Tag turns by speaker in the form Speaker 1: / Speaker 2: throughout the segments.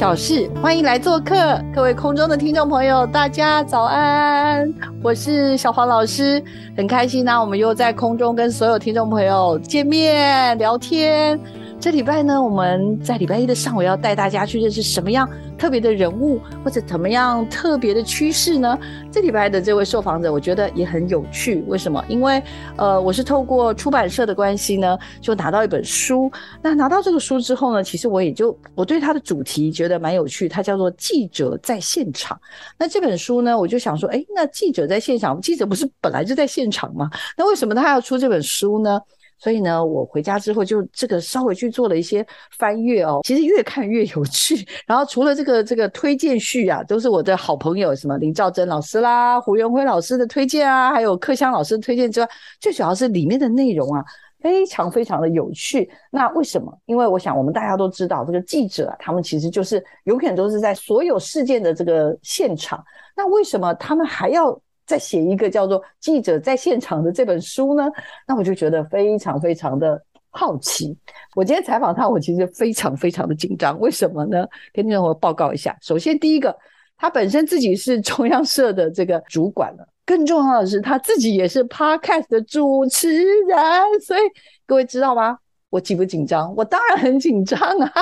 Speaker 1: 小事，欢迎来做客，各位空中的听众朋友，大家早安，我是小黄老师，很开心呢、我们又在空中跟所有听众朋友见面聊天。这礼拜呢，我们在礼拜一的上午要带大家去认识什么样特别的人物，或者怎么样特别的趋势呢？这礼拜的这位受访者，我觉得也很有趣。为什么？因为呃，我是透过出版社的关系呢，就拿到一本书。那拿到这个书之后呢，其实我也就我对它的主题觉得蛮有趣，它叫做《记者在现场》。那这本书呢，我就想说，哎，那记者在现场，记者不是本来就在现场吗？那为什么他要出这本书呢？所以呢，我回家之后就这个稍微去做了一些翻阅哦，其实越看越有趣。然后除了这个这个推荐序啊，都是我的好朋友，什么林兆珍老师啦、胡元辉老师的推荐啊，还有克香老师的推荐之外，最主要是里面的内容啊。非常非常的有趣。那为什么？因为我想我们大家都知道，这个记者啊，他们其实就是永远都是在所有事件的这个现场。那为什么他们还要再写一个叫做《记者在现场》的这本书呢？那我就觉得非常非常的好奇。我今天采访他，我其实非常非常的紧张。为什么呢？跟听众朋友报告一下。首先，第一个，他本身自己是中央社的这个主管了。更重要的是，他自己也是 Podcast 的主持人，所以各位知道吗？我紧不紧张？我当然很紧张啊，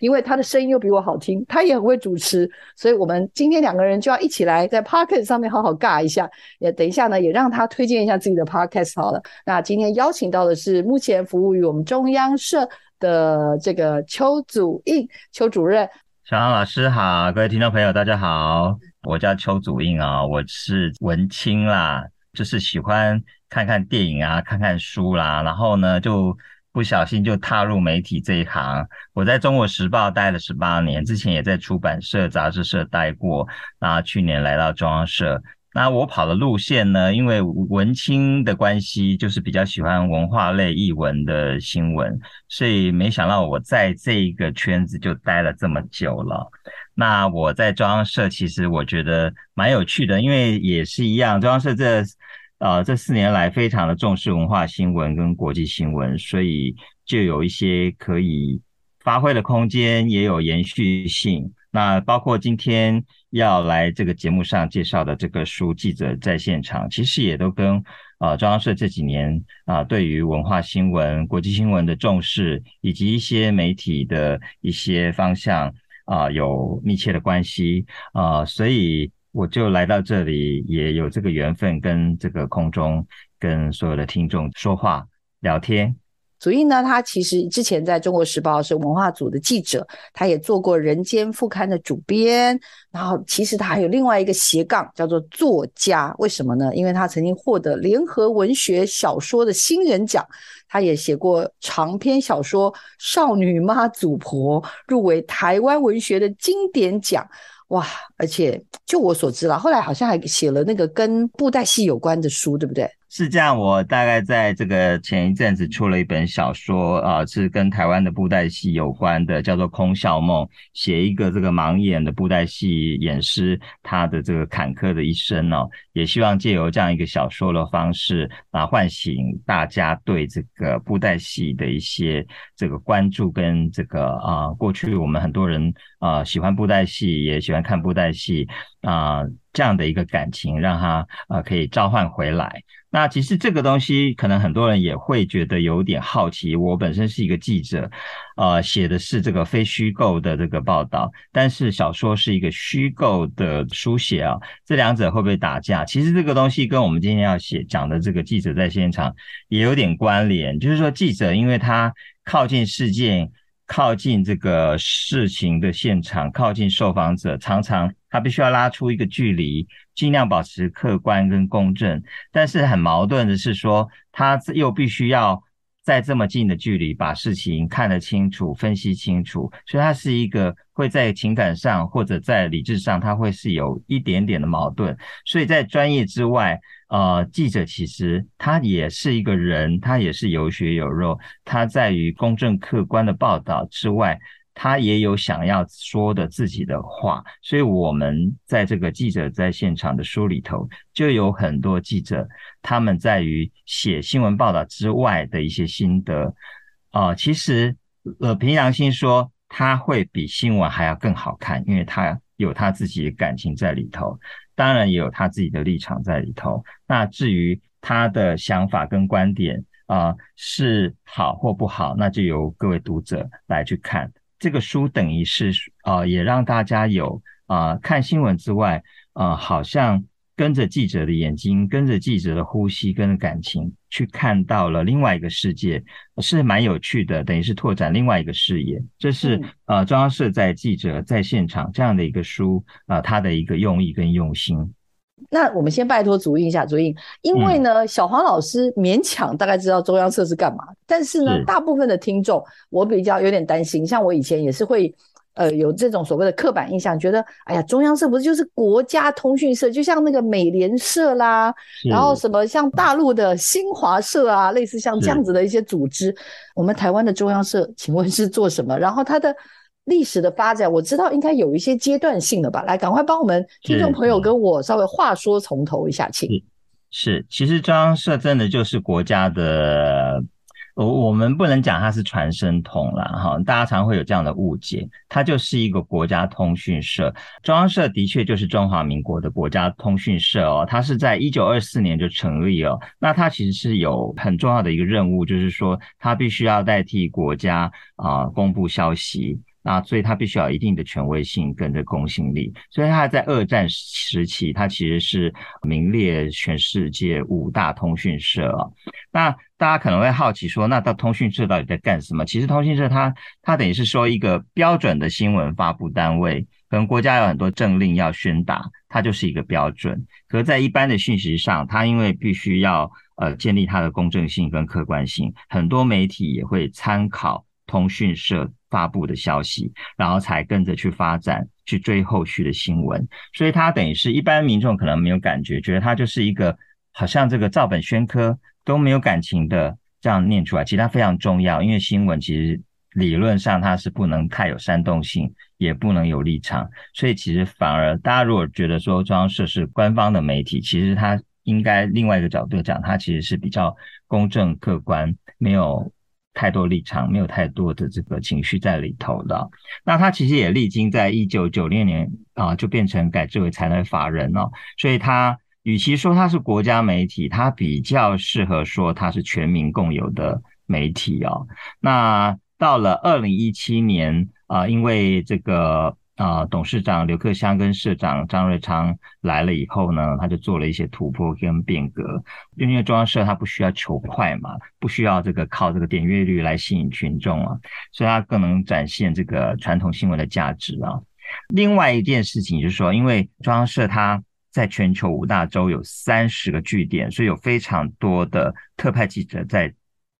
Speaker 1: 因为他的声音又比我好听，他也很会主持，所以我们今天两个人就要一起来在 Podcast 上面好好尬一下。也等一下呢，也让他推荐一下自己的 Podcast 好了。那今天邀请到的是目前服务于我们中央社的这个邱祖印邱主任。
Speaker 2: 小安老师好，各位听众朋友大家好，我叫邱祖印啊，我是文青啦，就是喜欢看看电影啊，看看书啦，然后呢就不小心就踏入媒体这一行。我在中国时报待了十八年，之前也在出版社、杂志社待过，那去年来到中央社。那我跑的路线呢？因为文青的关系，就是比较喜欢文化类译文的新闻，所以没想到我在这一个圈子就待了这么久了。那我在中央社其实我觉得蛮有趣的，因为也是一样，中央社这呃这四年来非常的重视文化新闻跟国际新闻，所以就有一些可以发挥的空间，也有延续性。那包括今天要来这个节目上介绍的这个书《记者在现场》，其实也都跟呃中央社这几年啊对于文化新闻、国际新闻的重视，以及一些媒体的一些方向啊有密切的关系啊，所以我就来到这里，也有这个缘分跟这个空中跟所有的听众说话聊天。
Speaker 1: 祖印呢，他其实之前在中国时报是文化组的记者，他也做过《人间》副刊的主编，然后其实他还有另外一个斜杠叫做作家。为什么呢？因为他曾经获得联合文学小说的新人奖，他也写过长篇小说《少女妈祖婆》，入围台湾文学的经典奖。哇！而且就我所知啦，后来好像还写了那个跟布袋戏有关的书，对不对？
Speaker 2: 是这样，我大概在这个前一阵子出了一本小说啊，是跟台湾的布袋戏有关的，叫做《空笑梦》，写一个这个盲眼的布袋戏演师他的这个坎坷的一生哦，也希望借由这样一个小说的方式啊，唤醒大家对这个布袋戏的一些这个关注跟这个啊，过去我们很多人啊喜欢布袋戏，也喜欢看布袋戏啊。这样的一个感情，让他呃可以召唤回来。那其实这个东西，可能很多人也会觉得有点好奇。我本身是一个记者，呃，写的是这个非虚构的这个报道，但是小说是一个虚构的书写啊，这两者会不会打架？其实这个东西跟我们今天要写讲的这个记者在现场也有点关联，就是说记者因为他靠近事件。靠近这个事情的现场，靠近受访者，常常他必须要拉出一个距离，尽量保持客观跟公正。但是很矛盾的是说，他又必须要在这么近的距离把事情看得清楚、分析清楚，所以他是一个会在情感上或者在理智上，他会是有一点点的矛盾。所以在专业之外。呃，记者其实他也是一个人，他也是有血有肉。他在于公正客观的报道之外，他也有想要说的自己的话。所以，我们在这个记者在现场的书里头，就有很多记者他们在于写新闻报道之外的一些心得。啊，其实呃，凭良心说，他会比新闻还要更好看，因为他有他自己的感情在里头。当然也有他自己的立场在里头。那至于他的想法跟观点啊，是好或不好，那就由各位读者来去看。这个书等于是啊，也让大家有啊看新闻之外啊，好像。跟着记者的眼睛，跟着记者的呼吸，跟着感情，去看到了另外一个世界，是蛮有趣的，等于是拓展另外一个视野。这是呃中央社在记者在现场这样的一个书啊，它的一个用意跟用心。
Speaker 1: 那我们先拜托主印一下，主印，因为呢，小黄老师勉强大概知道中央社是干嘛，但是呢，大部分的听众我比较有点担心，像我以前也是会。呃，有这种所谓的刻板印象，觉得哎呀，中央社不是就是国家通讯社，就像那个美联社啦，然后什么像大陆的新华社啊，类似像这样子的一些组织。我们台湾的中央社，请问是做什么？然后它的历史的发展，我知道应该有一些阶段性的吧？来，赶快帮我们听众朋友跟我稍微话说从头一下，请。
Speaker 2: 是，其实中央社真的就是国家的。我我们不能讲它是传声筒了哈，大家常会有这样的误解，它就是一个国家通讯社。中央社的确就是中华民国的国家通讯社哦，它是在一九二四年就成立了。那它其实是有很重要的一个任务，就是说它必须要代替国家啊公布消息。那所以它必须要一定的权威性跟这公信力，所以它在二战时期，它其实是名列全世界五大通讯社啊。那大家可能会好奇说，那到通讯社到底在干什么？其实通讯社它它等于是说一个标准的新闻发布单位，可能国家有很多政令要宣达，它就是一个标准。可是，在一般的讯息上，它因为必须要呃建立它的公正性跟客观性，很多媒体也会参考通讯社。发布的消息，然后才跟着去发展，去追后续的新闻，所以它等于是一般民众可能没有感觉，觉得它就是一个好像这个照本宣科都没有感情的这样念出来。其实它非常重要，因为新闻其实理论上它是不能太有煽动性，也不能有立场，所以其实反而大家如果觉得说中央社是官方的媒体，其实它应该另外一个角度讲，它其实是比较公正客观，没有。太多立场，没有太多的这个情绪在里头的。那他其实也历经在一九九六年啊，就变成改制为财团法人哦。所以他与其说他是国家媒体，他比较适合说他是全民共有的媒体哦。那到了二零一七年啊，因为这个。啊，董事长刘克湘跟社长张瑞昌来了以后呢，他就做了一些突破跟变革。因为中央社它不需要求快嘛，不需要这个靠这个点阅率来吸引群众啊，所以它更能展现这个传统新闻的价值啊。另外一件事情就是说，因为中央社它在全球五大洲有三十个据点，所以有非常多的特派记者在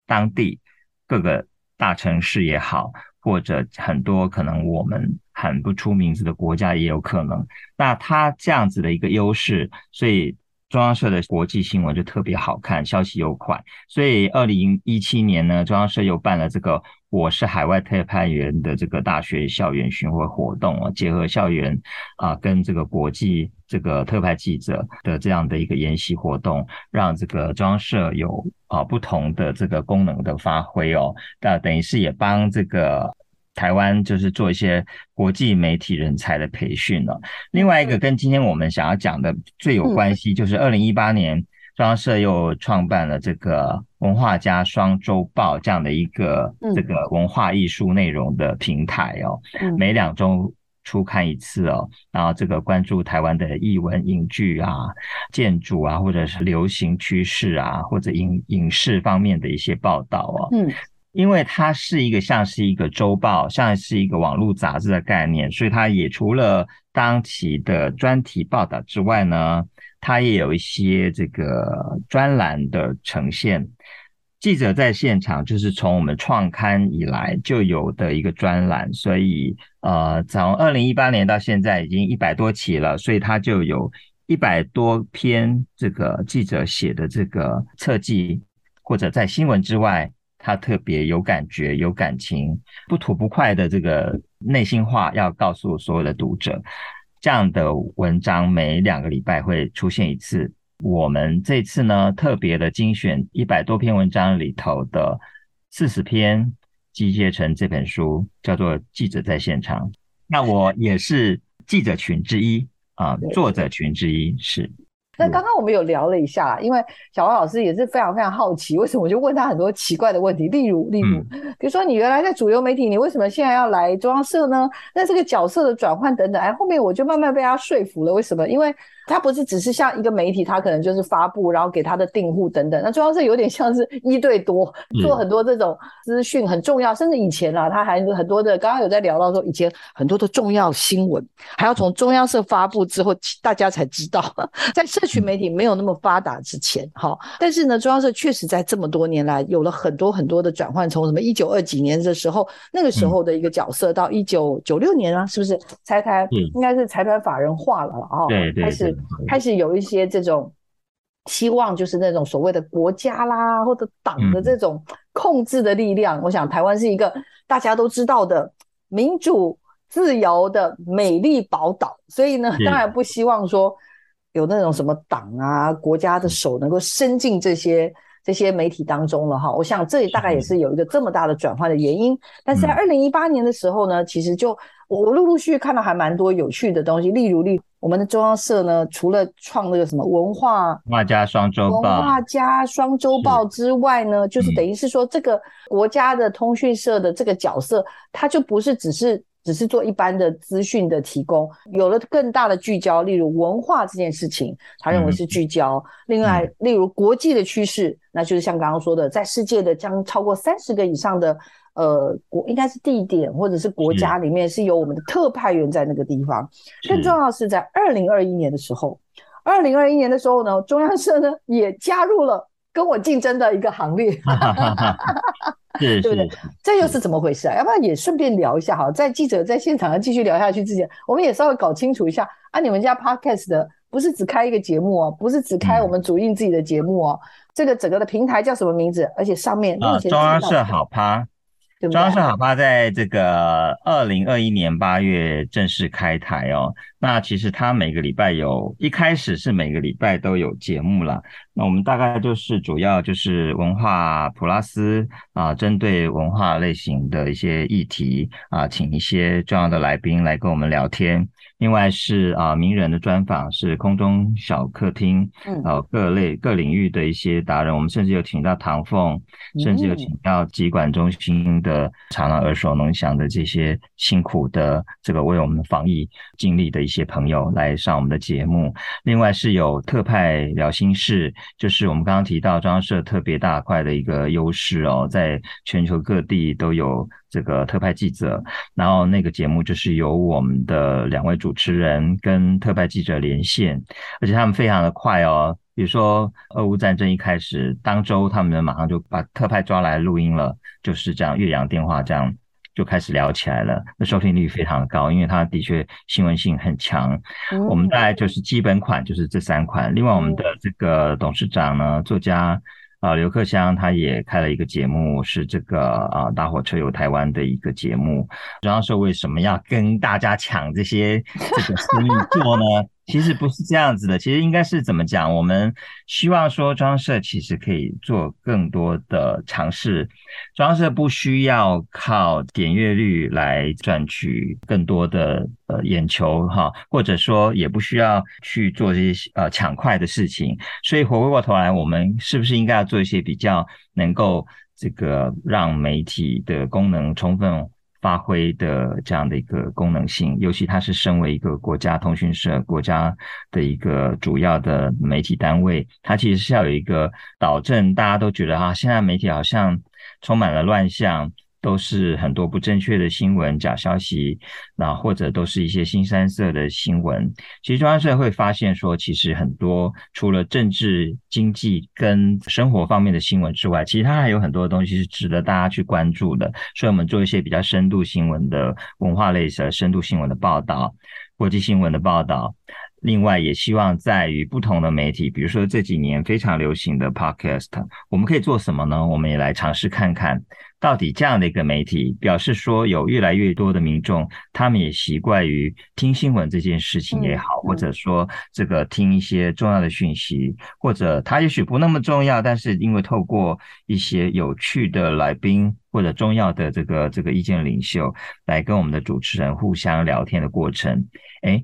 Speaker 2: 当地各个大城市也好。或者很多可能我们喊不出名字的国家也有可能，那它这样子的一个优势，所以中央社的国际新闻就特别好看，消息又快。所以二零一七年呢，中央社又办了这个“我是海外特派员”的这个大学校园巡回活动啊，结合校园啊跟这个国际这个特派记者的这样的一个研习活动，让这个中央社有。啊，不同的这个功能的发挥哦，那等于是也帮这个台湾就是做一些国际媒体人才的培训了。另外一个跟今天我们想要讲的最有关系，就是二零一八年中央社又创办了这个文化家双周报这样的一个这个文化艺术内容的平台哦，每两周。初看一次哦，然后这个关注台湾的艺文、影剧啊、建筑啊，或者是流行趋势啊，或者影影视方面的一些报道哦。嗯，因为它是一个像是一个周报，像是一个网络杂志的概念，所以它也除了当期的专题报道之外呢，它也有一些这个专栏的呈现。记者在现场就是从我们创刊以来就有的一个专栏，所以呃，从二零一八年到现在已经一百多期了，所以它就有一百多篇这个记者写的这个侧记，或者在新闻之外。他特别有感觉、有感情、不吐不快的这个内心话，要告诉所有的读者。这样的文章每两个礼拜会出现一次。我们这次呢，特别的精选一百多篇文章里头的四十篇，集结成这本书，叫做《记者在现场》。那我也是记者群之一啊，作者群之一是。
Speaker 1: 那刚刚我们有聊了一下，因为小王老师也是非常非常好奇，为什么我就问他很多奇怪的问题，例如例如，比如说你原来在主流媒体，你为什么现在要来中央社呢？那这个角色的转换等等，哎，后面我就慢慢被他说服了，为什么？因为。他不是只是像一个媒体，他可能就是发布，然后给他的订户等等。那中央社有点像是一对多，做很多这种资讯很重要，甚至以前啊，他还很多的。刚刚有在聊到说，以前很多的重要新闻还要从中央社发布之后，大家才知道。在社群媒体没有那么发达之前，哈，但是呢，中央社确实在这么多年来有了很多很多的转换，从什么一九二几年的时候，那个时候的一个角色，到一九九六年啊，是不是财团应该是财团法人化了啊？
Speaker 2: 对对，
Speaker 1: 开始。开始有一些这种希望，就是那种所谓的国家啦，或者党的这种控制的力量。我想台湾是一个大家都知道的民主自由的美丽宝岛，所以呢，当然不希望说有那种什么党啊、国家的手能够伸进这些这些媒体当中了哈。我想这大概也是有一个这么大的转换的原因。但是在二零一八年的时候呢，其实就我陆陆续续看到还蛮多有趣的东西，例如例。我们的中央社呢，除了创那个什么文化
Speaker 2: 文化家双周报、
Speaker 1: 文化家双周报之外呢，就是等于是说，这个国家的通讯社的这个角色，它就不是只是只是做一般的资讯的提供，有了更大的聚焦，例如文化这件事情，他认为是聚焦。另外，例如国际的趋势，那就是像刚刚说的，在世界的将超过三十个以上的。呃，国应该是地点或者是国家里面是有我们的特派员在那个地方。更重要是在二零二一年的时候，二零二一年的时候呢，中央社呢也加入了跟我竞争的一个行列，
Speaker 2: 对
Speaker 1: 不对？这又是怎么回事啊？要不然也顺便聊一下哈，在记者在现场继续聊下去之前，我们也稍微搞清楚一下啊，你们家 podcast 的不是只开一个节目哦，不是只开我们主印自己的节目哦，这个整个的平台叫什么名字？而且上面目前
Speaker 2: 中央社好趴。中央社好吧，在这个二零二一年八月正式开台哦。那其实它每个礼拜有一开始是每个礼拜都有节目了。那我们大概就是主要就是文化普拉斯啊，针对文化类型的一些议题啊，请一些重要的来宾来跟我们聊天。另外是啊，名人的专访是空中小客厅，嗯，呃，各类各领域的一些达人，我们甚至有请到唐凤，甚至有请到疾管中心的常常耳熟能详的这些辛苦的这个为我们防疫尽力的一些朋友来上我们的节目。另外是有特派聊心事，就是我们刚刚提到中央社特别大块的一个优势哦，在全球各地都有。这个特派记者，然后那个节目就是由我们的两位主持人跟特派记者连线，而且他们非常的快哦。比如说，俄乌战争一开始当周，他们马上就把特派抓来录音了，就是这样越洋电话这样就开始聊起来了。那收听率非常的高，因为他的确新闻性很强。我们大概就是基本款就是这三款，另外我们的这个董事长呢，作家。啊，刘克湘他也开了一个节目，是这个啊，大火车游台湾的一个节目。主要是为什么要跟大家抢这些这个生意做呢？其实不是这样子的，其实应该是怎么讲？我们希望说，中央社其实可以做更多的尝试。中央社不需要靠点阅率来赚取更多的呃眼球哈，或者说也不需要去做这些呃抢快的事情。所以回过头来，我们是不是应该要做一些比较能够这个让媒体的功能充分？发挥的这样的一个功能性，尤其它是身为一个国家通讯社、国家的一个主要的媒体单位，它其实是要有一个导正，大家都觉得啊，现在媒体好像充满了乱象。都是很多不正确的新闻、假消息，那或者都是一些新三色的新闻。其实中央社会发现说，其实很多除了政治、经济跟生活方面的新闻之外，其实它还有很多东西是值得大家去关注的。所以，我们做一些比较深度新闻的文化类的深度新闻的报道、国际新闻的报道。另外，也希望在于不同的媒体，比如说这几年非常流行的 Podcast，我们可以做什么呢？我们也来尝试看看。到底这样的一个媒体表示说，有越来越多的民众，他们也习惯于听新闻这件事情也好，或者说这个听一些重要的讯息，或者他也许不那么重要，但是因为透过一些有趣的来宾或者重要的这个这个意见领袖来跟我们的主持人互相聊天的过程，哎，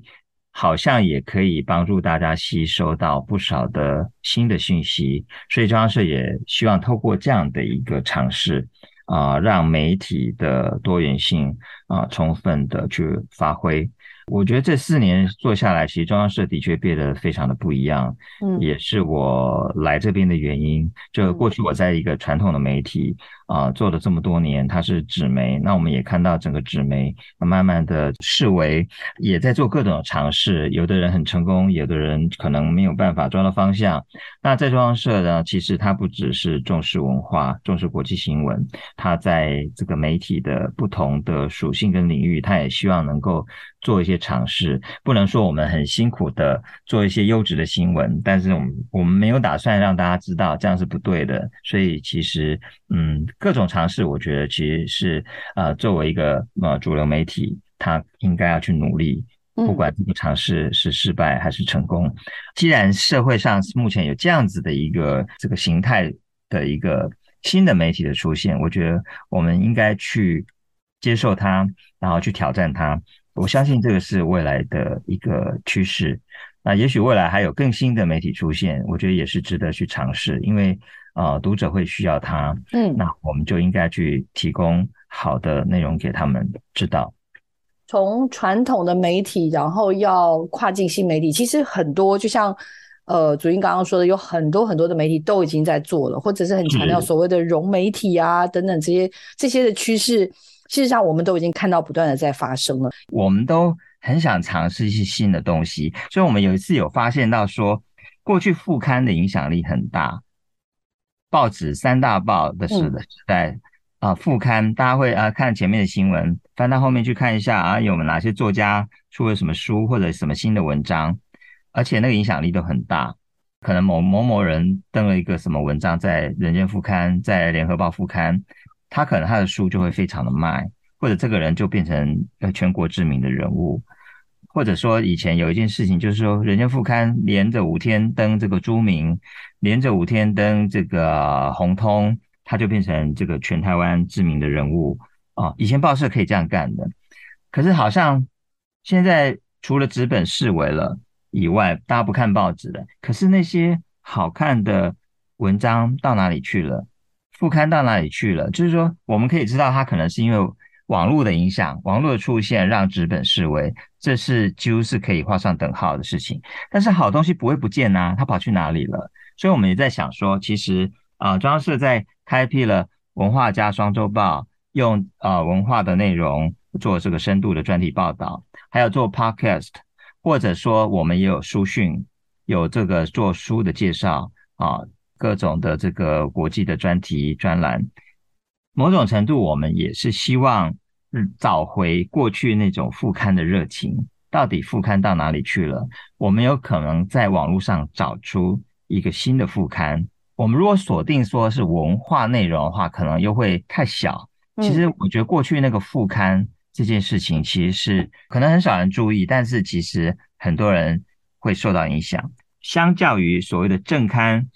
Speaker 2: 好像也可以帮助大家吸收到不少的新的讯息，所以中央社也希望透过这样的一个尝试。啊，让媒体的多元性啊充分的去发挥。我觉得这四年做下来，其实中央社的确变得非常的不一样，嗯，也是我来这边的原因。就过去我在一个传统的媒体啊做了这么多年，它是纸媒，那我们也看到整个纸媒慢慢的视为也在做各种尝试，有的人很成功，有的人可能没有办法抓到方向。那在中央社呢，其实它不只是重视文化、重视国际新闻，它在这个媒体的不同的属性跟领域，它也希望能够。做一些尝试，不能说我们很辛苦的做一些优质的新闻，但是我们我们没有打算让大家知道，这样是不对的。所以其实，嗯，各种尝试，我觉得其实是呃，作为一个呃主流媒体，他应该要去努力，不管这个尝试是失败还是成功。既然社会上目前有这样子的一个这个形态的一个新的媒体的出现，我觉得我们应该去接受它，然后去挑战它。我相信这个是未来的一个趋势，那也许未来还有更新的媒体出现，我觉得也是值得去尝试，因为啊，读者会需要它，嗯，那我们就应该去提供好的内容给他们知道。
Speaker 1: 从传统的媒体，然后要跨境新媒体，其实很多，就像呃，主英刚刚说的，有很多很多的媒体都已经在做了，或者是很强调所谓的融媒体啊等等这些这些的趋势。事实上，我们都已经看到不断的在发生了。
Speaker 2: 我们都很想尝试一些新的东西，所以我们有一次有发现到说，过去副刊的影响力很大，报纸三大报的时的时代啊，副刊大家会啊看前面的新闻，翻到后面去看一下啊，有哪些作家出了什么书或者什么新的文章，而且那个影响力都很大。可能某某某人登了一个什么文章在《人间副刊》在《联合报》副刊。他可能他的书就会非常的卖，或者这个人就变成呃全国知名的人物，或者说以前有一件事情，就是说《人间副刊》连着五天登这个朱明，连着五天登这个洪通，他就变成这个全台湾知名的人物啊。以前报社可以这样干的，可是好像现在除了纸本视为了以外，大家不看报纸了。可是那些好看的文章到哪里去了？副刊到哪里去了？就是说，我们可以知道，它可能是因为网络的影响，网络的出现让纸本式微，这是几乎是可以画上等号的事情。但是好东西不会不见呐，它跑去哪里了？所以我们也在想说，其实啊，中央社在开辟了文化加双周报，用啊文化的内容做这个深度的专题报道，还有做 podcast，或者说我们也有书讯，有这个做书的介绍啊。各种的这个国际的专题专栏，某种程度我们也是希望找回过去那种副刊的热情。到底副刊到哪里去了？我们有可能在网络上找出一个新的副刊。我们如果锁定说是文化内容的话，可能又会太小。其实我觉得过去那个副刊这件事情，其实是可能很少人注意，但是其实很多人会受到影响。相较于所谓的正刊。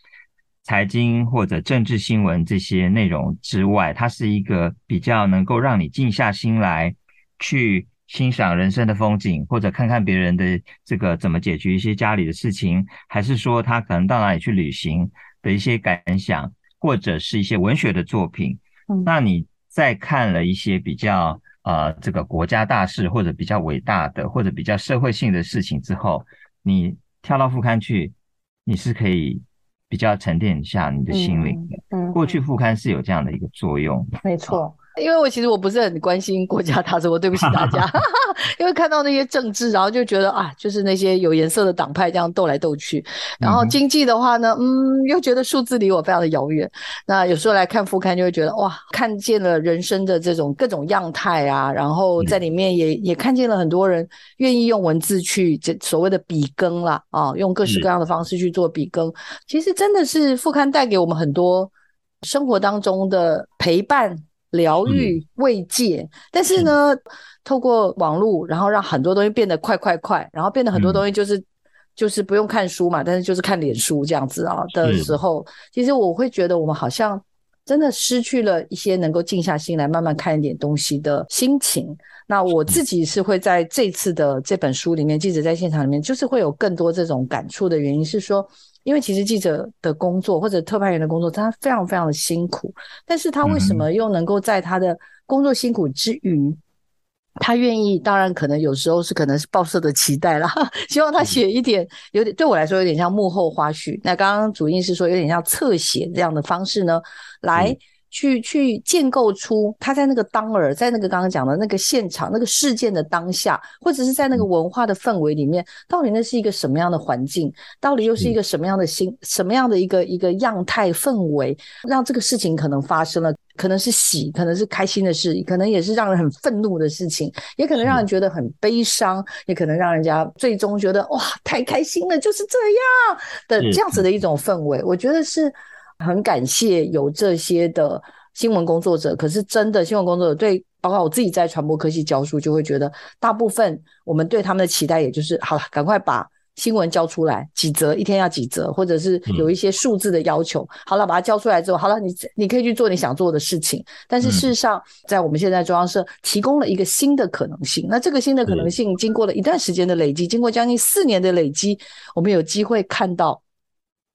Speaker 2: 财经或者政治新闻这些内容之外，它是一个比较能够让你静下心来去欣赏人生的风景，或者看看别人的这个怎么解决一些家里的事情，还是说他可能到哪里去旅行的一些感想，或者是一些文学的作品。那你再看了一些比较呃这个国家大事或者比较伟大的或者比较社会性的事情之后，你跳到副刊去，你是可以比较沉淀一下你的心灵的。
Speaker 1: 嗯，
Speaker 2: 过去副刊是有这样的一个作用，
Speaker 1: 没错。因为我其实我不是很关心国家大事，我对不起大家，因为看到那些政治，然后就觉得啊，就是那些有颜色的党派这样斗来斗去，然后经济的话呢，嗯，又觉得数字离我非常的遥远。那有时候来看副刊，就会觉得哇，看见了人生的这种各种样态啊，然后在里面也也看见了很多人愿意用文字去这所谓的笔耕啦，啊，用各式各样的方式去做笔耕。其实真的是副刊带给我们很多生活当中的陪伴。疗愈慰藉，但是呢，透过网络，然后让很多东西变得快快快，然后变得很多东西就是就是不用看书嘛，但是就是看脸书这样子啊的时候，其实我会觉得我们好像真的失去了一些能够静下心来慢慢看一点东西的心情。那我自己是会在这次的这本书里面，记者在现场里面，就是会有更多这种感触的原因是说。因为其实记者的工作或者特派员的工作，他非常非常的辛苦，但是他为什么又能够在他的工作辛苦之余，他愿意？当然，可能有时候是可能是报社的期待啦，希望他写一点有点对我来说有点像幕后花絮。那刚刚主印是说有点像侧写这样的方式呢，来。去去建构出他在那个当儿，在那个刚刚讲的那个现场、那个事件的当下，或者是在那个文化的氛围里面，到底那是一个什么样的环境？到底又是一个什么样的心、什么样的一个一个样态氛围，让这个事情可能发生了？可能是喜，可能是开心的事，可能也是让人很愤怒的事情，也可能让人觉得很悲伤，也可能让人家最终觉得哇，太开心了，就是这样的这样子的一种氛围。我觉得是。很感谢有这些的新闻工作者，可是真的新闻工作者对，包括我自己在传播科技教书，就会觉得大部分我们对他们的期待，也就是好了，赶快把新闻交出来，几则一天要几则，或者是有一些数字的要求，好了，把它交出来之后，好了，你你可以去做你想做的事情。但是事实上，在我们现在中央社提供了一个新的可能性，那这个新的可能性，经过了一段时间的累积，经过将近四年的累积，我们有机会看到。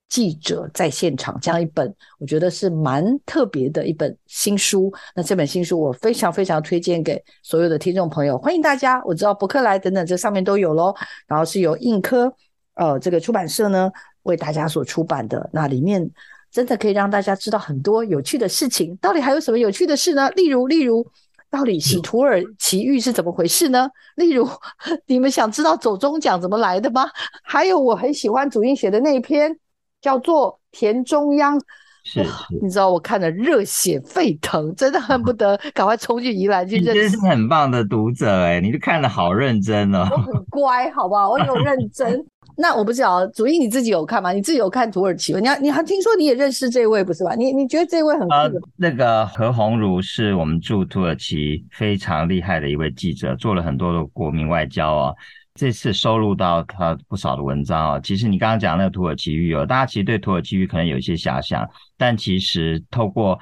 Speaker 1: 记者在现场这样一本，我觉得是蛮特别的一本新书。那这本新书我非常非常推荐给所有的听众朋友，欢迎大家。我知道博客来等等这上面都有喽。然后是由印科呃这个出版社呢为大家所出版的，那里面真的可以让大家知道很多有趣的事情。到底还有什么有趣的事呢？例如例如，到底洗土耳其浴是怎么回事呢？例如，你们想知道走中奖怎么来的吗？还有我很喜欢主印写的那一篇。叫做田中央，
Speaker 2: 是，
Speaker 1: 你知道我看的热血沸腾，真的恨不得 赶快冲去宜兰去认识。
Speaker 2: 真是很棒的读者哎，你就看的好认真哦。
Speaker 1: 我很乖，好不好？我有认 真。那我不知道，主意你自己有看吗？你自己有看土耳其吗？你你还听说你也认识这位不是吧？你你觉得这位很酷？
Speaker 2: 那个何鸿儒是我们驻土耳其非常厉害的一位记者，做了很多的国民外交啊。这次收录到他不少的文章啊，其实你刚刚讲那个土耳其语哦，大家其实对土耳其语可能有一些遐想，但其实透过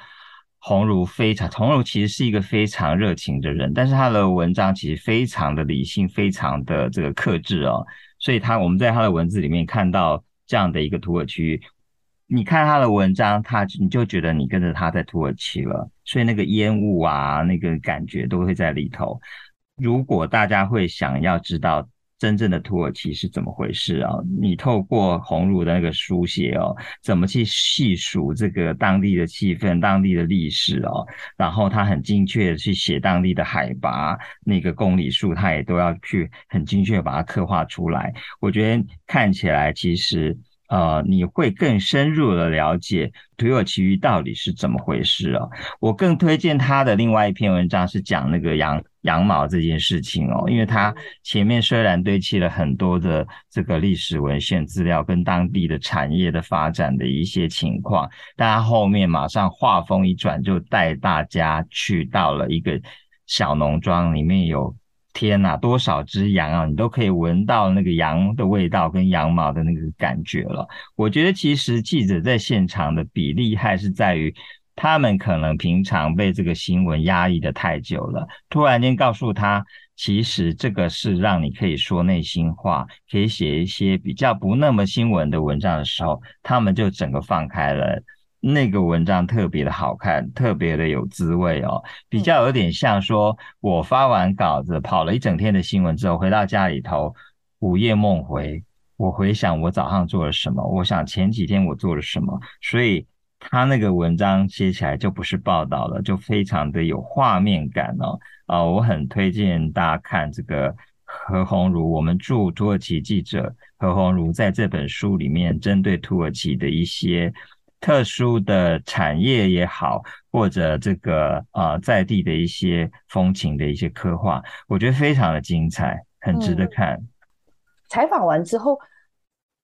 Speaker 2: 鸿儒非常，鸿儒其实是一个非常热情的人，但是他的文章其实非常的理性，非常的这个克制哦，所以他我们在他的文字里面看到这样的一个土耳其语，你看他的文章，他你就觉得你跟着他在土耳其了，所以那个烟雾啊，那个感觉都会在里头。如果大家会想要知道。真正的土耳其是怎么回事啊？你透过红儒的那个书写哦，怎么去细数这个当地的气氛、当地的历史哦？然后他很精确的去写当地的海拔、那个公里数，他也都要去很精确把它刻画出来。我觉得看起来其实。呃，你会更深入的了解土耳其语到底是怎么回事哦。我更推荐他的另外一篇文章是讲那个羊羊毛这件事情哦，因为他前面虽然堆砌了很多的这个历史文献资料跟当地的产业的发展的一些情况，但他后面马上话锋一转，就带大家去到了一个小农庄，里面有。天呐，多少只羊啊！你都可以闻到那个羊的味道跟羊毛的那个感觉了。我觉得其实记者在现场的比厉害是在于，他们可能平常被这个新闻压抑的太久了，突然间告诉他，其实这个是让你可以说内心话，可以写一些比较不那么新闻的文章的时候，他们就整个放开了。那个文章特别的好看，特别的有滋味哦，比较有点像说，我发完稿子跑了一整天的新闻之后，回到家里头午夜梦回，我回想我早上做了什么，我想前几天我做了什么，所以他那个文章写起来就不是报道了，就非常的有画面感哦。啊，我很推荐大家看这个何鸿儒，我们驻土耳其记者何鸿儒在这本书里面针对土耳其的一些。特殊的产业也好，或者这个啊在地的一些风情的一些刻画，我觉得非常的精彩，很值得看。
Speaker 1: 采访完之后，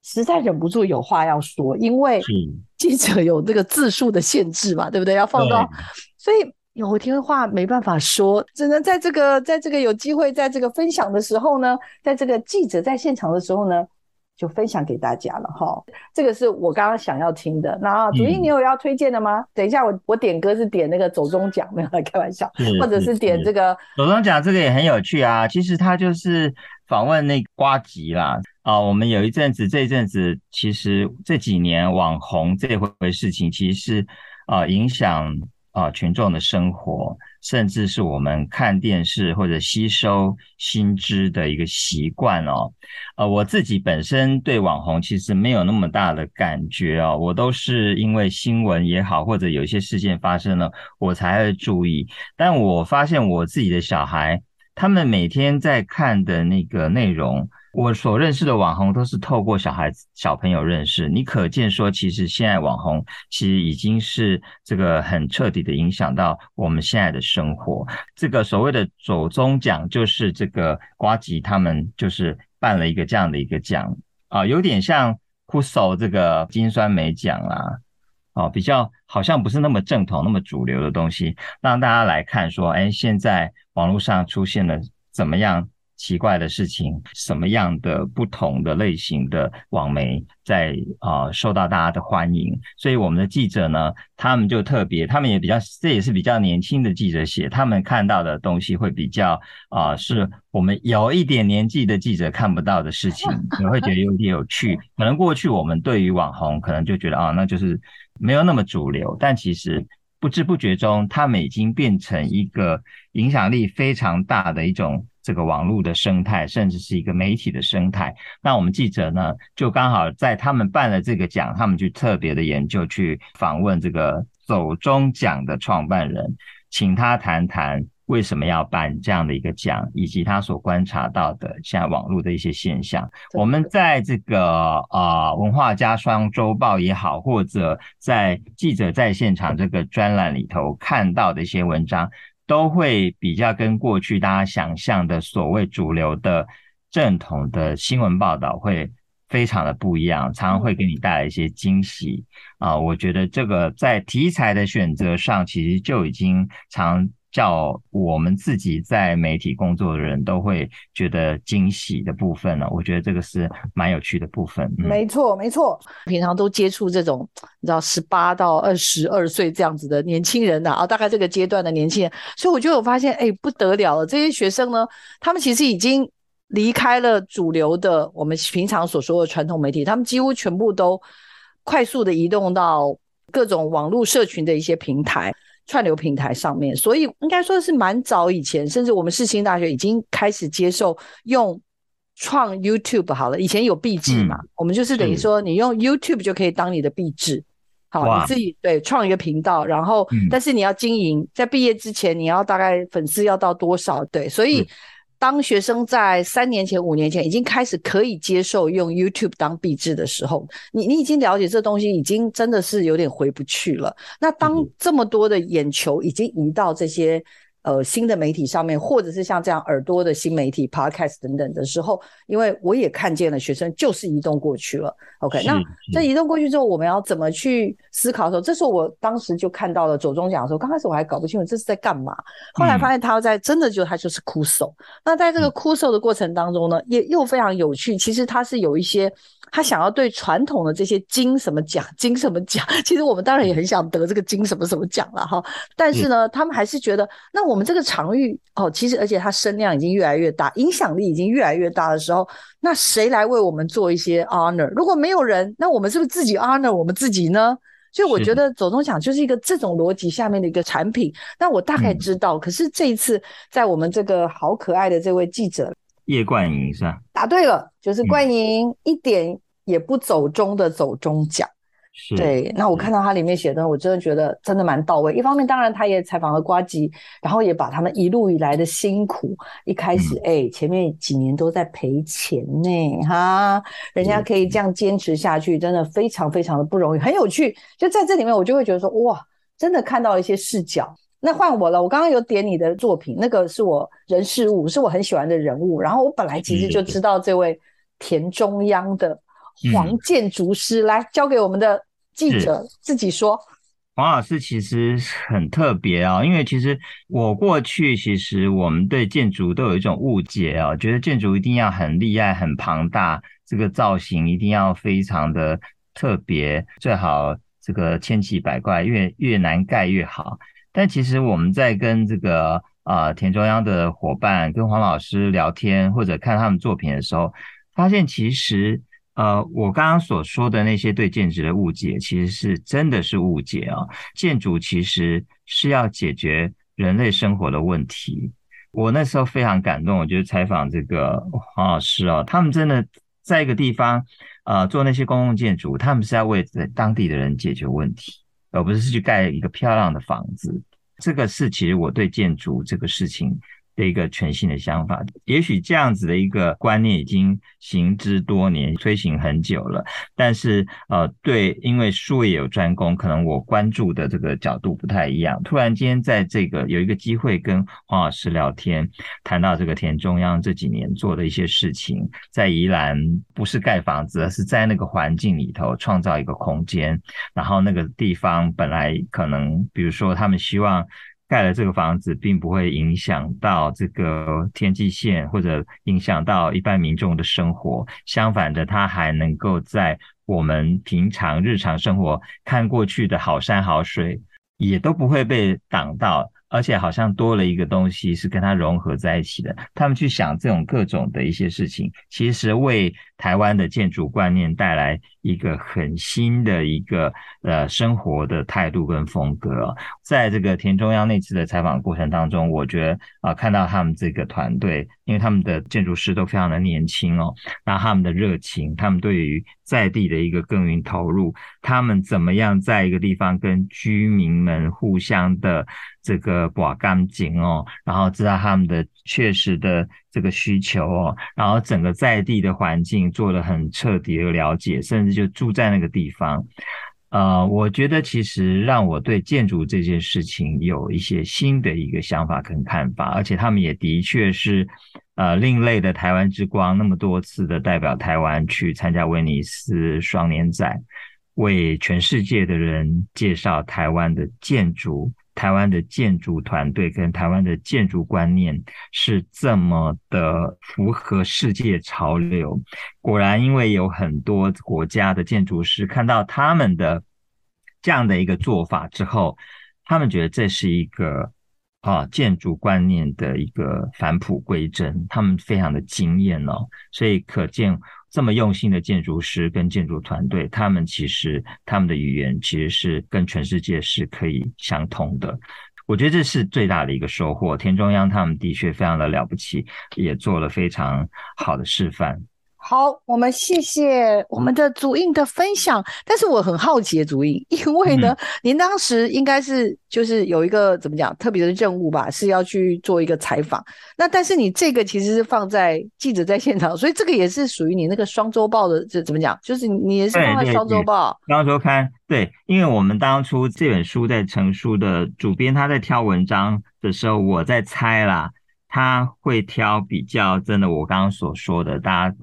Speaker 1: 实在忍不住有话要说，因为记者有这个字数的限制嘛，对不对？要放到，所以有一天话没办法说，只能在这个在这个有机会在这个分享的时候呢，在这个记者在现场的时候呢。就分享给大家了哈，这个是我刚刚想要听的。那主音你有要推荐的吗？等一下我我点歌是点那个走中奖，没有来开玩笑，或者是点这个
Speaker 2: 走中奖，这个也很有趣啊。其实他就是访问那瓜吉啦啊。我们有一阵子，这一阵子其实这几年网红这回事情，其实是啊影响啊群众的生活。甚至是我们看电视或者吸收新知的一个习惯哦。呃，我自己本身对网红其实没有那么大的感觉哦，我都是因为新闻也好，或者有一些事件发生了，我才会注意。但我发现我自己的小孩，他们每天在看的那个内容。我所认识的网红都是透过小孩子、小朋友认识，你可见说，其实现在网红其实已经是这个很彻底的影响到我们现在的生活。这个所谓的走中奖，就是这个瓜吉他们就是办了一个这样的一个奖啊，有点像酷手这个金酸梅奖啊，哦，比较好像不是那么正统、那么主流的东西，让大家来看说，哎，现在网络上出现了怎么样？奇怪的事情，什么样的不同的类型的网媒在啊受到大家的欢迎？所以我们的记者呢，他们就特别，他们也比较，这也是比较年轻的记者写，他们看到的东西会比较啊，是我们有一点年纪的记者看不到的事情，你会觉得有点有趣。可能过去我们对于网红，可能就觉得啊，那就是没有那么主流，但其实不知不觉中，他们已经变成一个影响力非常大的一种。这个网络的生态，甚至是一个媒体的生态。那我们记者呢，就刚好在他们办了这个奖，他们就特别的研究去访问这个走中奖的创办人，请他谈谈为什么要办这样的一个奖，以及他所观察到的现在网络的一些现象。我们在这个啊文化家双周报也好，或者在记者在现场这个专栏里头看到的一些文章。都会比较跟过去大家想象的所谓主流的正统的新闻报道会非常的不一样，常常会给你带来一些惊喜啊！我觉得这个在题材的选择上，其实就已经常。叫我们自己在媒体工作的人都会觉得惊喜的部分呢，我觉得这个是蛮有趣的部分。
Speaker 1: 没错，没错，平常都接触这种你知道十八到二十二岁这样子的年轻人呐，啊，大概这个阶段的年轻人，所以我就有发现，哎，不得了了，这些学生呢，他们其实已经离开了主流的我们平常所说的传统媒体，他们几乎全部都快速的移动到各种网络社群的一些平台。串流平台上面，所以应该说是蛮早以前，甚至我们世新大学已经开始接受用创 YouTube 好了。以前有壁纸嘛，我们就是等于说你用 YouTube 就可以当你的壁纸，好，你自己对创一个频道，然后但是你要经营，在毕业之前你要大概粉丝要到多少？对，所以。当学生在三年前、五年前已经开始可以接受用 YouTube 当壁纸的时候，你你已经了解这东西，已经真的是有点回不去了。那当这么多的眼球已经移到这些。呃，新的媒体上面，或者是像这样耳朵的新媒体、Podcast 等等的时候，因为我也看见了学生就是移动过去了。OK，那这移动过去之后，我们要怎么去思考的时候，这时候我当时就看到了左中讲的时候，刚开始我还搞不清楚这是在干嘛，后来发现他在真的就他就是哭手。那在这个哭手的过程当中呢，也又非常有趣。其实他是有一些他想要对传统的这些金什么奖、金什么奖，其实我们当然也很想得这个金什么什么奖了哈。但是呢，他们还是觉得那我。们这个场域哦，其实而且它声量已经越来越大，影响力已经越来越大的时候，那谁来为我们做一些 honor？如果没有人，那我们是不是自己 honor 我们自己呢？所以我觉得走中奖就是一个这种逻辑下面的一个产品。那我大概知道，可是这一次在我们这个好可爱的这位记者
Speaker 2: 叶冠莹是吧？
Speaker 1: 答对了，就是冠莹一点也不走中的走中奖。对，那我看到他里面写的，我真的觉得真的蛮到位。一方面，当然他也采访了瓜吉，然后也把他们一路以来的辛苦，一开始哎，前面几年都在赔钱呢，哈，人家可以这样坚持下去，真的非常非常的不容易，很有趣。就在这里面，我就会觉得说，哇，真的看到一些视角。那换我了，我刚刚有点你的作品，那个是我人事物，是我很喜欢的人物。然后我本来其实就知道这位田中央的黄建筑师，来交给我们的。记者自己说，
Speaker 2: 黄老师其实很特别啊，因为其实我过去其实我们对建筑都有一种误解啊，觉得建筑一定要很厉害、很庞大，这个造型一定要非常的特别，最好这个千奇百怪，越越难盖越好。但其实我们在跟这个啊田中央的伙伴、跟黄老师聊天，或者看他们作品的时候，发现其实。呃，我刚刚所说的那些对建筑的误解，其实是真的是误解啊。建筑其实是要解决人类生活的问题。我那时候非常感动，我觉得采访这个黄老师哦，他们真的在一个地方，呃，做那些公共建筑，他们是要为当地的人解决问题，而不是去盖一个漂亮的房子。这个是其实我对建筑这个事情。的一个全新的想法，也许这样子的一个观念已经行之多年，推行很久了。但是，呃，对，因为术业有专攻，可能我关注的这个角度不太一样。突然间，在这个有一个机会跟黄老师聊天，谈到这个田中央这几年做的一些事情，在宜兰不是盖房子，而是在那个环境里头创造一个空间。然后那个地方本来可能，比如说他们希望。盖了这个房子，并不会影响到这个天际线，或者影响到一般民众的生活。相反的，它还能够在我们平常日常生活看过去的好山好水，也都不会被挡到。而且好像多了一个东西是跟它融合在一起的。他们去想这种各种的一些事情，其实为台湾的建筑观念带来一个很新的一个呃生活的态度跟风格。在这个田中央那次的采访过程当中，我觉得啊，看到他们这个团队，因为他们的建筑师都非常的年轻哦，那他们的热情，他们对于在地的一个耕耘投入，他们怎么样在一个地方跟居民们互相的。这个把干净哦，然后知道他们的确实的这个需求哦，然后整个在地的环境做了很彻底的了解，甚至就住在那个地方。呃，我觉得其实让我对建筑这件事情有一些新的一个想法跟看法，而且他们也的确是呃另类的台湾之光，那么多次的代表台湾去参加威尼斯双年展，为全世界的人介绍台湾的建筑。台湾的建筑团队跟台湾的建筑观念是这么的符合世界潮流。果然，因为有很多国家的建筑师看到他们的这样的一个做法之后，他们觉得这是一个啊建筑观念的一个返璞归真，他们非常的惊艳哦。所以可见。这么用心的建筑师跟建筑团队，他们其实他们的语言其实是跟全世界是可以相通的。我觉得这是最大的一个收获。田中央他们的确非常的了不起，也做了非常好的示范。
Speaker 1: 好，我们谢谢我们的主印的分享。但是我很好奇，主印，因为呢，您当时应该是就是有一个怎么讲特别的任务吧，是要去做一个采访。那但是你这个其实是放在记者在现场，所以这个也是属于你那个双周报的，这怎么讲？就是你也是放在双周报、
Speaker 2: 双周刊。对，因为我们当初这本书在成书的主编他在挑文章的时候，我在猜啦，他会挑比较真的，我刚刚所说的，大家。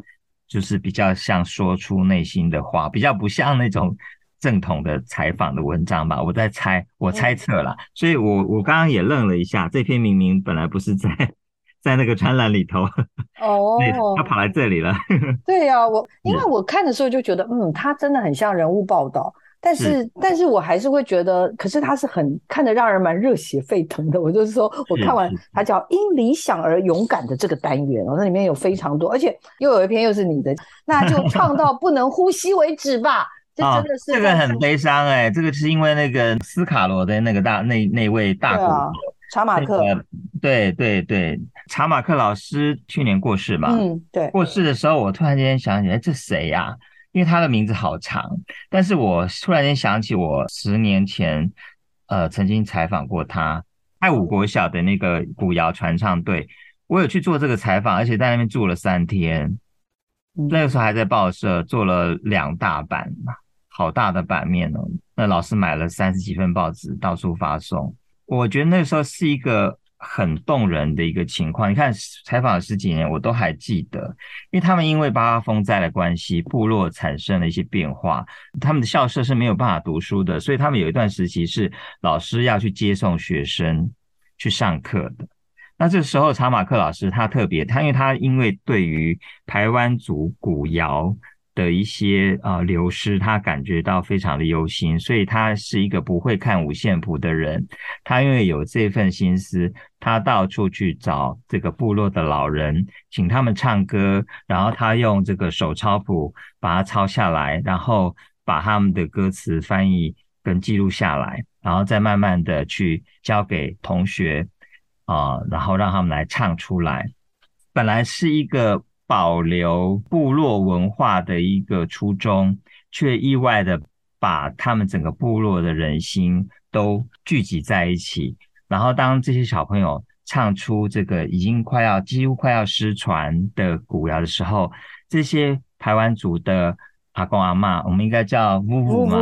Speaker 2: 就是比较像说出内心的话，比较不像那种正统的采访的文章吧。我在猜，我猜测了，所以我我刚刚也愣了一下。这篇明明本来不是在在那个专栏里头，
Speaker 1: 哦，
Speaker 2: 他跑来这里了。
Speaker 1: 对呀，我因为我看的时候就觉得，嗯，他真的很像人物报道。但是，但是我还是会觉得，可是他是很看得让人蛮热血沸腾的。我就是说，我看完他叫《因理想而勇敢》的这个单元哦，那里面有非常多，而且又有一篇又是你的，那就唱到不能呼吸为止吧。这真的是
Speaker 2: 这个很悲伤哎，这个是因为那个斯卡罗的那个大那那位大鼓手
Speaker 1: 查马克，
Speaker 2: 对对对，查马克老师去年过世嘛，
Speaker 1: 嗯，对，
Speaker 2: 过世的时候我突然间想起来，这谁呀？因为他的名字好长，但是我突然间想起我十年前呃曾经采访过他，爱五国小的那个古谣传唱队，我有去做这个采访，而且在那边住了三天。那个时候还在报社做了两大版，好大的版面哦。那老师买了三十几份报纸到处发送。我觉得那时候是一个很动人的一个情况。你看采访十几年，我都还记得，因为他们因为八八风灾的关系，部落产生了一些变化，他们的校舍是没有办法读书的，所以他们有一段时期是老师要去接送学生去上课的。那这时候，查马克老师他特别，他因为他因为对于台湾族古谣的一些呃流失，他感觉到非常的忧心，所以他是一个不会看五线谱的人。他因为有这份心思，他到处去找这个部落的老人，请他们唱歌，然后他用这个手抄谱把它抄下来，然后把他们的歌词翻译跟记录下来，然后再慢慢的去交给同学。啊，然后让他们来唱出来。本来是一个保留部落文化的一个初衷，却意外的把他们整个部落的人心都聚集在一起。然后，当这些小朋友唱出这个已经快要几乎快要失传的古谣的时候，这些台湾族的阿公阿妈，我们应该叫呜呜嘛，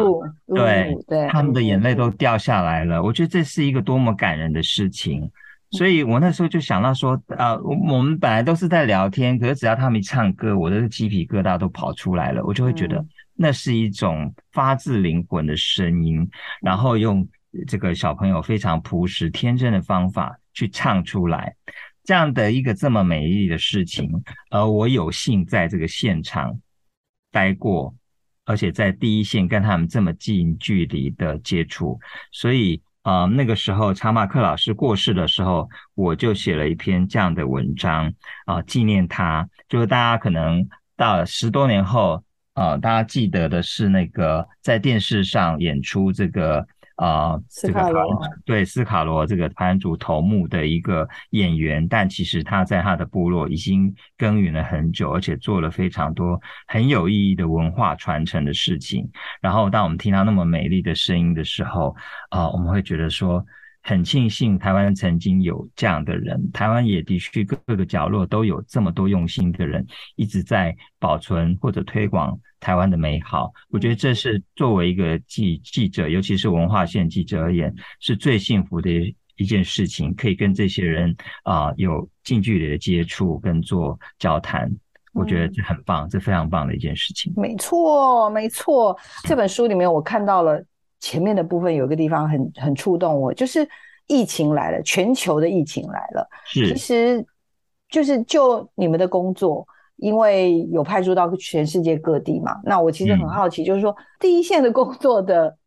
Speaker 2: 对，他们的眼泪都掉下来了。我觉得这是一个多么感人的事情。所以我那时候就想到说，啊呃，我们本来都是在聊天，可是只要他们一唱歌，我的鸡皮疙瘩都跑出来了，我就会觉得那是一种发自灵魂的声音，然后用这个小朋友非常朴实天真的方法去唱出来，这样的一个这么美丽的事情，而我有幸在这个现场待过，而且在第一线跟他们这么近距离的接触，所以。啊，那个时候查马克老师过世的时候，我就写了一篇这样的文章啊，纪念他。就是大家可能到十多年后啊，大家记得的是那个在电视上演出这个。啊，
Speaker 1: 这个
Speaker 2: 对斯卡罗这个盘主头目的一个演员，但其实他在他的部落已经耕耘了很久，而且做了非常多很有意义的文化传承的事情。然后，当我们听到那么美丽的声音的时候，啊，我们会觉得说。很庆幸台湾曾经有这样的人，台湾也的确各个角落都有这么多用心的人，一直在保存或者推广台湾的美好。我觉得这是作为一个记记者，尤其是文化线记者而言，是最幸福的一件事情，可以跟这些人啊有近距离的接触跟做交谈。我觉得这很棒，这非常棒的一件事情。
Speaker 1: 没错，没错。这本书里面我看到了。前面的部分有个地方很很触动我，就是疫情来了，全球的疫情来了。
Speaker 2: 是，
Speaker 1: 其实就是就你们的工作，因为有派驻到全世界各地嘛。那我其实很好奇，就是说第一线的工作的，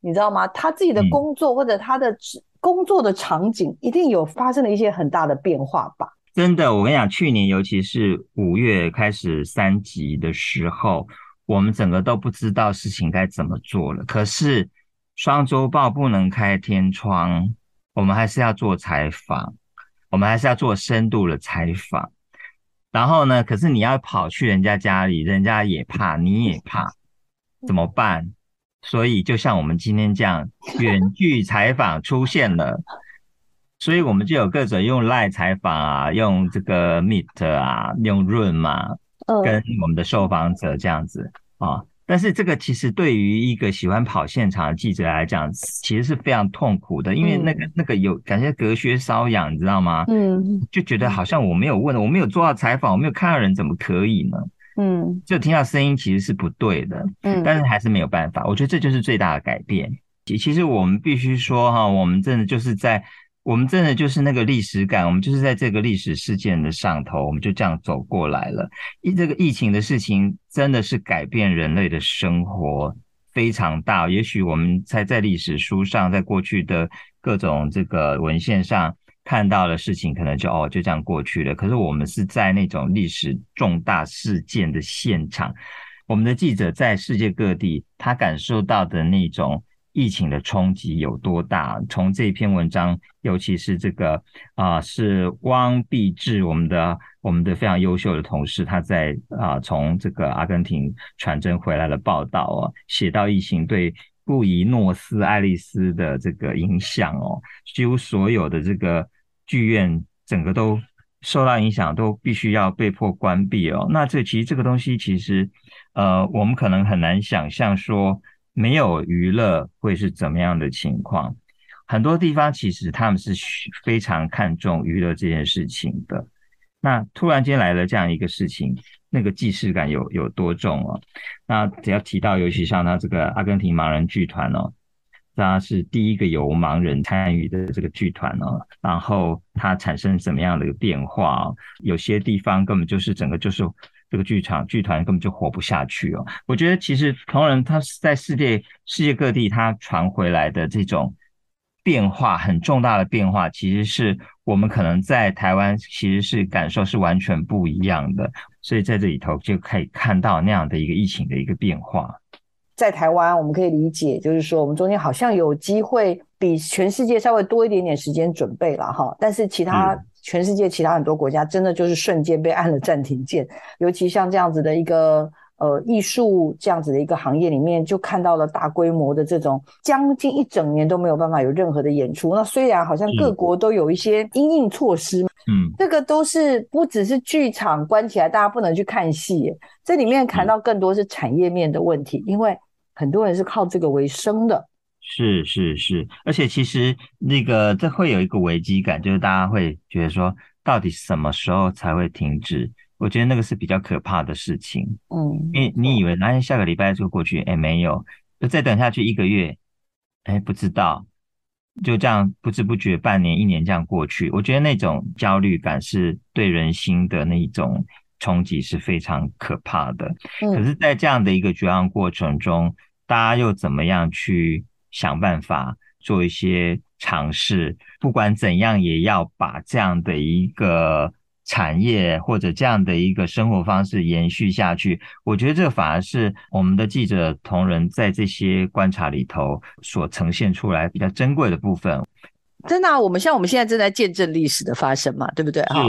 Speaker 1: 你知道吗？他自己的工作或者他的工作的场景，一定有发生了一些很大的变化吧？
Speaker 2: 真的，我跟你讲，去年尤其是五月开始三级的时候。我们整个都不知道事情该怎么做了。可是双周报不能开天窗，我们还是要做采访，我们还是要做深度的采访。然后呢，可是你要跑去人家家里，人家也怕，你也怕，怎么办？所以就像我们今天这样，远距采访出现了，所以我们就有各种用 Line 采访啊，用这个 Meet 啊，用 Room 啊。跟我们的受访者这样子啊，但是这个其实对于一个喜欢跑现场的记者来讲，其实是非常痛苦的，因为那个那个有感觉隔靴搔痒，你知道吗？嗯，就觉得好像我没有问，我没有做到采访，我没有看到人，怎么可以呢？嗯，就听到声音其实是不对的，嗯，但是还是没有办法。我觉得这就是最大的改变。其其实我们必须说哈，我们真的就是在。我们真的就是那个历史感，我们就是在这个历史事件的上头，我们就这样走过来了。疫这个疫情的事情真的是改变人类的生活非常大。也许我们才在历史书上，在过去的各种这个文献上看到的事情，可能就哦就这样过去了。可是我们是在那种历史重大事件的现场，我们的记者在世界各地，他感受到的那种疫情的冲击有多大？从这篇文章，尤其是这个啊，是汪碧志，我们的我们的非常优秀的同事，他在啊从这个阿根廷传真回来的报道哦，写到疫情对布宜诺斯艾利斯的这个影响哦，几乎所有的这个剧院整个都。受到影响都必须要被迫关闭哦。那这其实这个东西其实，呃，我们可能很难想象说没有娱乐会是怎么样的情况。很多地方其实他们是非常看重娱乐这件事情的。那突然间来了这样一个事情，那个既视感有有多重哦？那只要提到，尤其像他这个阿根廷盲人剧团哦。它是第一个由盲人参与的这个剧团哦，然后它产生什么样的一个变化？有些地方根本就是整个就是这个剧场剧团根本就活不下去哦。我觉得其实同仁他在世界世界各地他传回来的这种变化很重大的变化，其实是我们可能在台湾其实是感受是完全不一样的，所以在这里头就可以看到那样的一个疫情的一个变化。
Speaker 1: 在台湾，我们可以理解，就是说我们中间好像有机会比全世界稍微多一点点时间准备了哈。但是其他全世界其他很多国家，真的就是瞬间被按了暂停键。尤其像这样子的一个呃艺术这样子的一个行业里面，就看到了大规模的这种将近一整年都没有办法有任何的演出。那虽然好像各国都有一些因应措施，嗯，这个都是不只是剧场关起来，大家不能去看戏，这里面谈到更多是产业面的问题，因为。很多人是靠这个为生的，
Speaker 2: 是是是，而且其实那个这会有一个危机感，就是大家会觉得说，到底什么时候才会停止？我觉得那个是比较可怕的事情。嗯，因为你以为那下个礼拜就过去，哎，没有，就再等下去一个月，哎，不知道，就这样不知不觉半年一年这样过去，我觉得那种焦虑感是对人心的那种。冲击是非常可怕的，可是，在这样的一个绝望过程中，大家又怎么样去想办法做一些尝试？不管怎样，也要把这样的一个产业或者这样的一个生活方式延续下去。我觉得这反而是我们的记者同仁在这些观察里头所呈现出来比较珍贵的部分。
Speaker 1: 真的，我们像我们现在正在见证历史的发生嘛，对不对？
Speaker 2: 哈，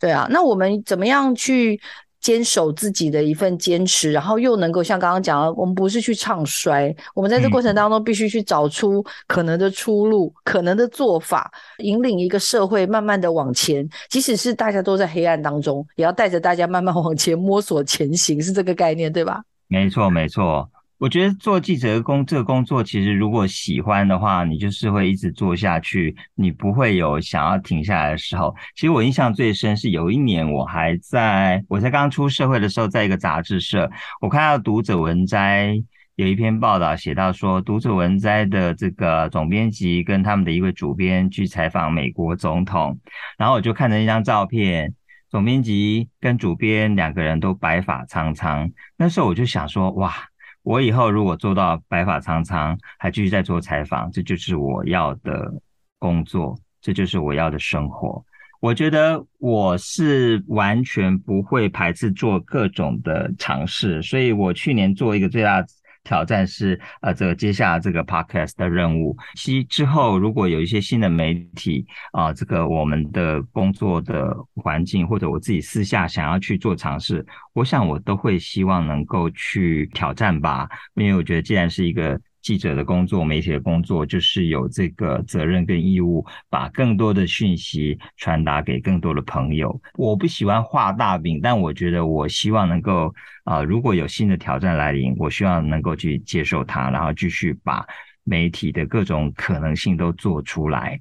Speaker 1: 对啊。那我们怎么样去坚守自己的一份坚持，然后又能够像刚刚讲的，我们不是去唱衰，我们在这过程当中必须去找出可能的出路、可能的做法，引领一个社会慢慢的往前。即使是大家都在黑暗当中，也要带着大家慢慢往前摸索前行，是这个概念，对吧？
Speaker 2: 没错，没错。我觉得做记者的工这个工作，其实如果喜欢的话，你就是会一直做下去，你不会有想要停下来的时候。其实我印象最深是有一年，我还在我才刚出社会的时候，在一个杂志社，我看到读者文摘有一篇报道，写到说，读者文摘的这个总编辑跟他们的一位主编去采访美国总统，然后我就看着一张照片，总编辑跟主编两个人都白发苍苍，那时候我就想说，哇。我以后如果做到白发苍苍，还继续在做采访，这就是我要的工作，这就是我要的生活。我觉得我是完全不会排斥做各种的尝试，所以我去年做一个最大。挑战是呃，这个接下这个 podcast 的任务。其之后如果有一些新的媒体啊，这个我们的工作的环境或者我自己私下想要去做尝试，我想我都会希望能够去挑战吧。因为我觉得既然是一个。记者的工作、媒体的工作，就是有这个责任跟义务，把更多的讯息传达给更多的朋友。我不喜欢画大饼，但我觉得我希望能够啊，如果有新的挑战来临，我希望能够去接受它，然后继续把媒体的各种可能性都做出来。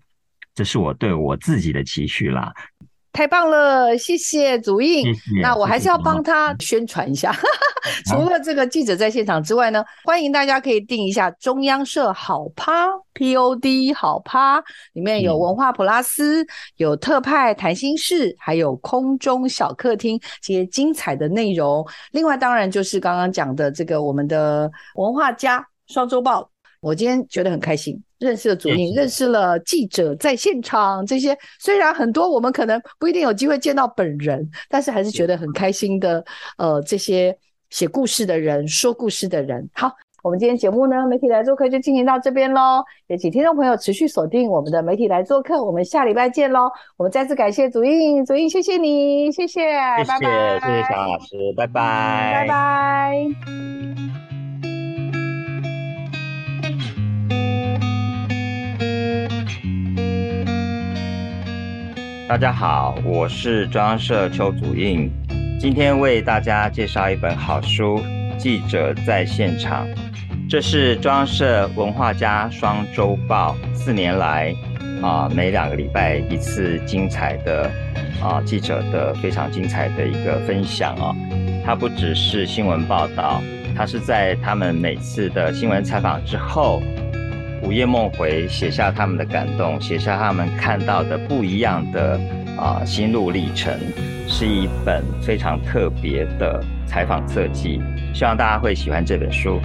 Speaker 2: 这是我对我自己的期许啦。
Speaker 1: 太棒了，谢谢祖印。那我还是要帮他宣传一下。除了这个记者在现场之外呢，欢迎大家可以订一下中央社好趴 Pod 好趴，里面有文化普拉斯，有特派谈心室，还有空中小客厅这些精彩的内容。另外，当然就是刚刚讲的这个我们的文化家双周报。我今天觉得很开心。认识了主印，认识了记者在现场这些，虽然很多我们可能不一定有机会见到本人，但是还是觉得很开心的。呃，这些写故事的人，说故事的人。好。我们今天节目呢，媒体来做客就进行到这边喽，也请听众朋友持续锁定我们的媒体来做客，我们下礼拜见喽。我们再次感谢祖印，祖印谢谢你，谢谢，
Speaker 2: 谢谢，谢谢小老师，拜拜，
Speaker 1: 拜拜。
Speaker 2: 大家好，我是中央社邱祖印，今天为大家介绍一本好书，《记者在现场》。这是中央社文化家双周报四年来啊，每两个礼拜一次精彩的啊记者的非常精彩的一个分享啊。它不只是新闻报道，它是在他们每次的新闻采访之后，午夜梦回，写下他们的感动，写下他们看到的不一样的啊心路历程，是一本非常特别的采访册记。希望大家会喜欢这本书。